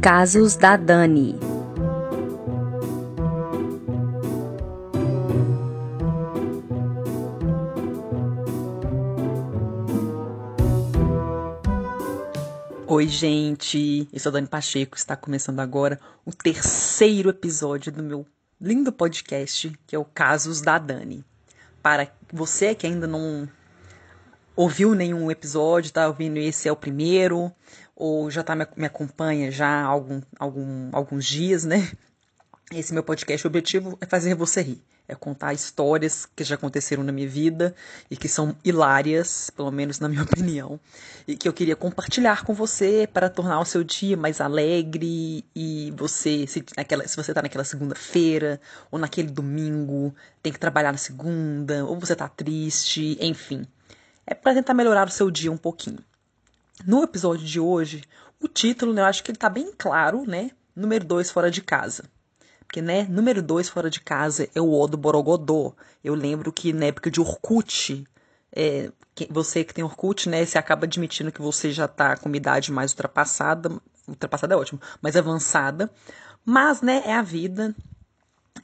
Casos da Dani. Oi, gente. Eu sou a Dani Pacheco. Está começando agora o terceiro episódio do meu lindo podcast, que é o Casos da Dani. Para você que ainda não ouviu nenhum episódio, tá ouvindo esse é o primeiro, ou já tá me, acompanha já há algum, algum, alguns dias, né? Esse meu podcast, o objetivo é fazer você rir. É contar histórias que já aconteceram na minha vida e que são hilárias, pelo menos na minha opinião, e que eu queria compartilhar com você para tornar o seu dia mais alegre e você, se, naquela, se você está naquela segunda-feira ou naquele domingo, tem que trabalhar na segunda, ou você está triste, enfim. É para tentar melhorar o seu dia um pouquinho. No episódio de hoje, o título, né, eu acho que ele está bem claro, né? Número 2 fora de casa. Porque, né, número dois fora de casa é o O do Borogodó. Eu lembro que na época de Orkut, é, você que tem Orkut, né, você acaba admitindo que você já tá com uma idade mais ultrapassada. Ultrapassada é ótimo, mais avançada. Mas, né, é a vida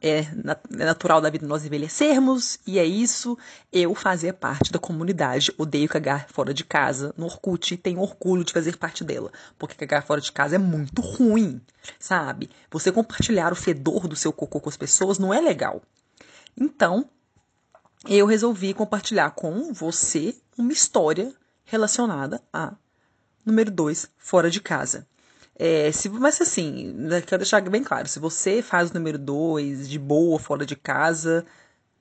é, é natural da vida nós envelhecermos, e é isso. Eu fazia parte da comunidade Odeio Cagar Fora de Casa no Orkut e tenho orgulho de fazer parte dela, porque cagar fora de casa é muito ruim, sabe? Você compartilhar o fedor do seu cocô com as pessoas não é legal. Então, eu resolvi compartilhar com você uma história relacionada a número 2, fora de casa. É, se, mas assim, né, quero deixar bem claro, se você faz o número 2 de boa, fora de casa,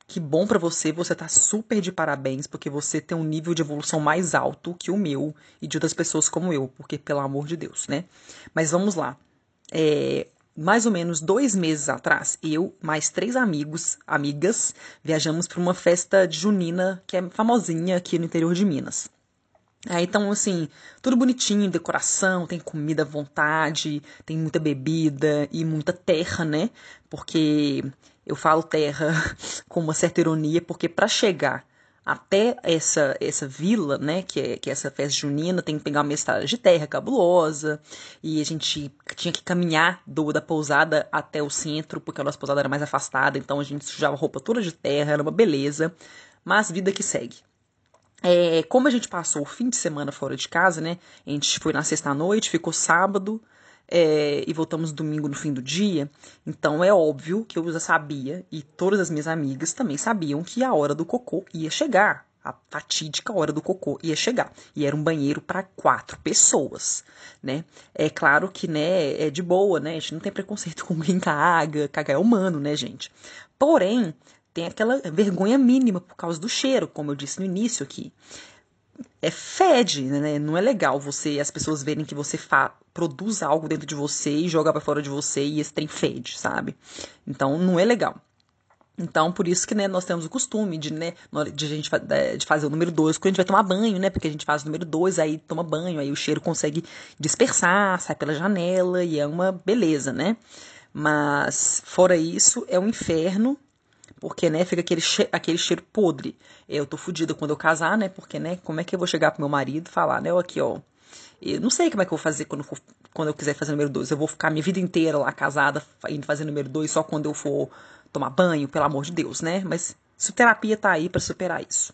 que bom para você, você tá super de parabéns, porque você tem um nível de evolução mais alto que o meu e de outras pessoas como eu, porque pelo amor de Deus, né? Mas vamos lá. É, mais ou menos dois meses atrás, eu, mais três amigos, amigas, viajamos para uma festa junina que é famosinha aqui no interior de Minas. É, então, assim, tudo bonitinho, decoração, tem comida à vontade, tem muita bebida e muita terra, né? Porque eu falo terra com uma certa ironia, porque para chegar até essa essa vila, né, que é, que é essa festa junina, tem que pegar uma estrada de terra cabulosa, e a gente tinha que caminhar do da pousada até o centro, porque a nossa pousada era mais afastada, então a gente sujava roupa toda de terra, era uma beleza, mas vida que segue. É, como a gente passou o fim de semana fora de casa, né? A gente foi na sexta-noite, ficou sábado é, e voltamos domingo no fim do dia. Então é óbvio que eu já sabia, e todas as minhas amigas também sabiam que a hora do cocô ia chegar. A fatídica hora do cocô ia chegar. E era um banheiro para quatro pessoas, né? É claro que, né, é de boa, né? A gente não tem preconceito com quem caga, cagar é humano, né, gente? Porém, tem aquela vergonha mínima por causa do cheiro, como eu disse no início aqui. É fede, né? Não é legal você as pessoas verem que você produz algo dentro de você e joga para fora de você e esse trem fede, sabe? Então não é legal. Então, por isso que né, nós temos o costume de, né, de, gente, de fazer o número 2 quando a gente vai tomar banho, né? Porque a gente faz o número 2, aí toma banho, aí o cheiro consegue dispersar, sai pela janela e é uma beleza, né? Mas, fora isso, é um inferno porque, né, fica aquele, che aquele cheiro podre. Eu tô fodida quando eu casar, né? Porque, né, como é que eu vou chegar pro meu marido e falar, né, aqui, ó. Eu não sei como é que eu vou fazer quando, for, quando eu quiser fazer número 2. Eu vou ficar minha vida inteira lá casada, indo fazer número 2 só quando eu for tomar banho, pelo amor de Deus, né? Mas terapia tá aí para superar isso.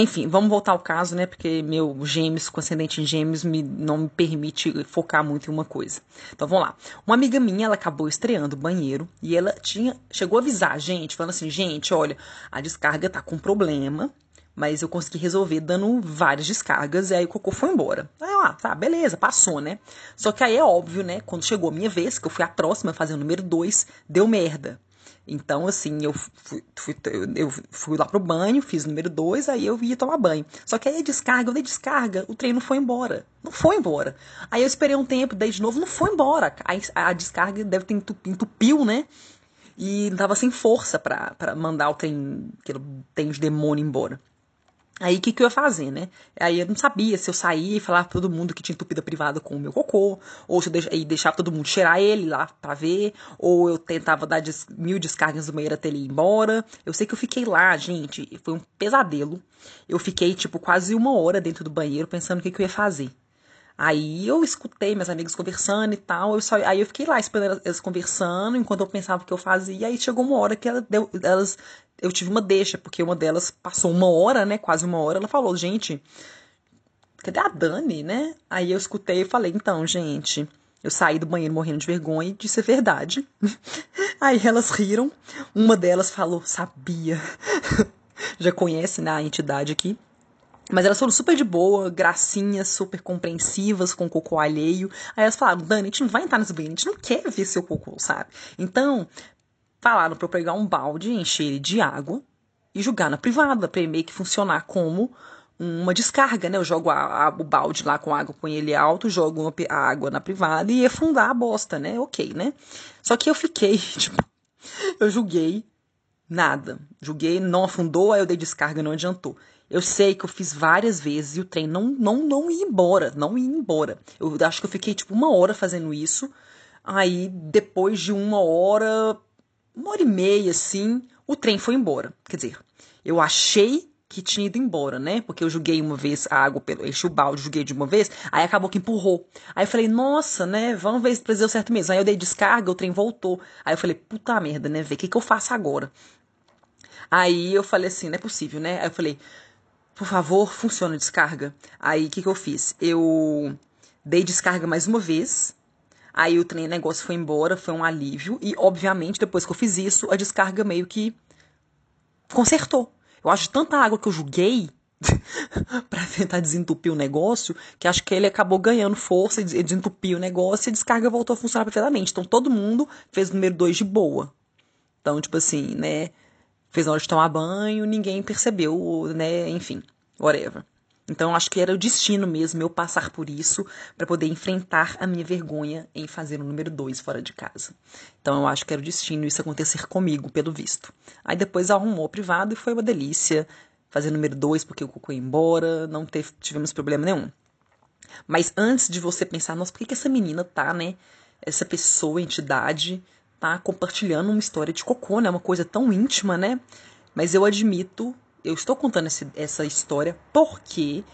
Enfim, vamos voltar ao caso, né? Porque meu gêmeos, com ascendente em gêmeos, me, não me permite focar muito em uma coisa. Então vamos lá. Uma amiga minha, ela acabou estreando o banheiro e ela tinha. Chegou a avisar a gente, falando assim, gente, olha, a descarga tá com problema. Mas eu consegui resolver dando várias descargas e aí o cocô foi embora. Aí, ah, tá, beleza, passou, né? Só que aí é óbvio, né? Quando chegou a minha vez, que eu fui a próxima a fazer o número 2, deu merda. Então, assim, eu fui, fui, eu fui lá pro banho, fiz o número 2, aí eu ia tomar banho. Só que aí a descarga, eu dei descarga, o trem não foi embora. Não foi embora. Aí eu esperei um tempo, daí de novo, não foi embora. A, descarga deve ter entupiu né? E tava sem força para mandar o trem, aquele trem de demônio embora. Aí o que, que eu ia fazer, né? Aí eu não sabia se eu saía e falava pra todo mundo que tinha entupida privada com o meu cocô, ou se eu deix... deixava todo mundo cheirar ele lá pra ver, ou eu tentava dar des... mil descargas do banheiro até ele ir embora. Eu sei que eu fiquei lá, gente, foi um pesadelo. Eu fiquei, tipo, quase uma hora dentro do banheiro pensando o que, que eu ia fazer. Aí eu escutei meus amigos conversando e tal, eu só, aí eu fiquei lá esperando elas conversando, enquanto eu pensava o que eu fazia, aí chegou uma hora que ela deu, elas, eu tive uma deixa, porque uma delas passou uma hora, né, quase uma hora, ela falou, gente, cadê a Dani, né? Aí eu escutei e falei, então, gente, eu saí do banheiro morrendo de vergonha e disse a verdade. Aí elas riram, uma delas falou, sabia, já conhece, né, a entidade aqui, mas elas foram super de boa, gracinhas, super compreensivas com o cocô alheio. Aí elas falaram, Dani, a gente não vai entrar nesse banheiro, a gente não quer ver seu cocô, sabe? Então, falaram pra eu pegar um balde, encher ele de água e jogar na privada, pra ele meio que funcionar como uma descarga, né? Eu jogo a, a, o balde lá com água, põe ele alto, jogo uma, a água na privada e afundar a bosta, né? Ok, né? Só que eu fiquei, tipo, eu julguei nada. Julguei, não afundou, aí eu dei descarga, não adiantou. Eu sei que eu fiz várias vezes e o trem não, não, não ia embora, não ia embora. Eu acho que eu fiquei tipo uma hora fazendo isso. Aí, depois de uma hora, uma hora e meia, assim, o trem foi embora. Quer dizer, eu achei que tinha ido embora, né? Porque eu joguei uma vez a água, pelo, enchi o balde, joguei de uma vez, aí acabou que empurrou. Aí eu falei, nossa, né? Vamos ver se deu certo mesmo. Aí eu dei descarga, o trem voltou. Aí eu falei, puta merda, né? Vê o que, que eu faço agora? Aí eu falei assim, não é possível, né? Aí eu falei, por favor, funciona a descarga. Aí o que, que eu fiz? Eu dei descarga mais uma vez. Aí o trem negócio foi embora, foi um alívio. E, obviamente, depois que eu fiz isso, a descarga meio que consertou. Eu acho tanta água que eu joguei para tentar desentupir o negócio, que acho que ele acabou ganhando força e desentupiu o negócio e a descarga voltou a funcionar perfeitamente. Então todo mundo fez o número 2 de boa. Então, tipo assim, né? Fez na hora de tomar banho, ninguém percebeu, né? Enfim, whatever. Então, acho que era o destino mesmo eu passar por isso para poder enfrentar a minha vergonha em fazer o número 2 fora de casa. Então, eu acho que era o destino isso acontecer comigo, pelo visto. Aí depois arrumou o privado e foi uma delícia fazer o número 2 porque o cocô ia embora, não teve, tivemos problema nenhum. Mas antes de você pensar, nossa, por que, que essa menina tá, né? Essa pessoa, entidade, tá compartilhando uma história de cocô, né? Uma coisa tão íntima, né? Mas eu admito, eu estou contando esse, essa história porque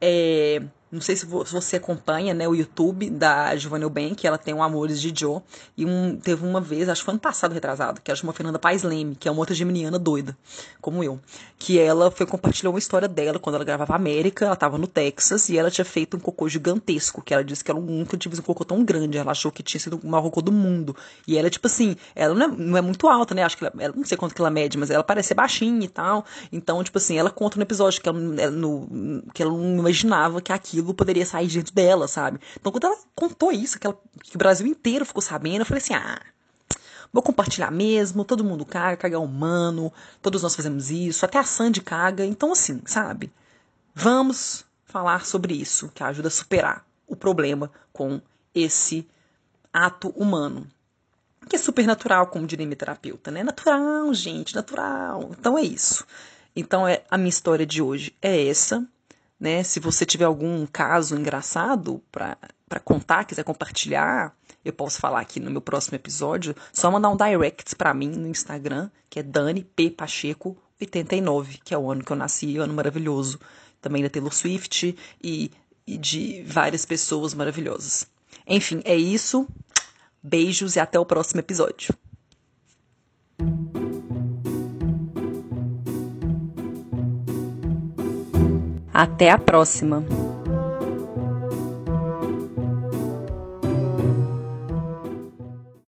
é, não sei se você acompanha, né, o YouTube da Giovanna Eubank, ela tem um Amores de Joe, e um, teve uma vez, acho que foi ano passado retrasado, que ela chamou Fernanda Paes Leme, que é uma outra geminiana doida, como eu, que ela foi compartilhar uma história dela quando ela gravava América, ela estava no Texas, e ela tinha feito um cocô gigantesco, que ela disse que ela nunca tinha visto um cocô tão grande, ela achou que tinha sido o maior cocô do mundo, e ela, tipo assim, ela não é, não é muito alta, né, acho que ela, ela, não sei quanto que ela mede, mas ela parece baixinha e tal, então, tipo assim, ela conta no episódio que ela, no, que ela não imaginava que aquilo poderia sair de dentro dela, sabe? Então, quando ela contou isso, que, ela, que o Brasil inteiro ficou sabendo, eu falei assim: ah, vou compartilhar mesmo, todo mundo caga, caga é humano, todos nós fazemos isso, até a Sandy caga. Então, assim, sabe? Vamos falar sobre isso, que ajuda a superar o problema com esse ato humano. Que é super natural, como diria minha terapeuta, né? Natural, gente, natural. Então é isso. Então é a minha história de hoje é essa. Né? Se você tiver algum caso engraçado para contar, quiser compartilhar, eu posso falar aqui no meu próximo episódio. Só mandar um direct para mim no Instagram, que é Dani P Pacheco 89, que é o ano que eu nasci, ano maravilhoso. Também da Taylor Swift e, e de várias pessoas maravilhosas. Enfim, é isso. Beijos e até o próximo episódio. Até a próxima!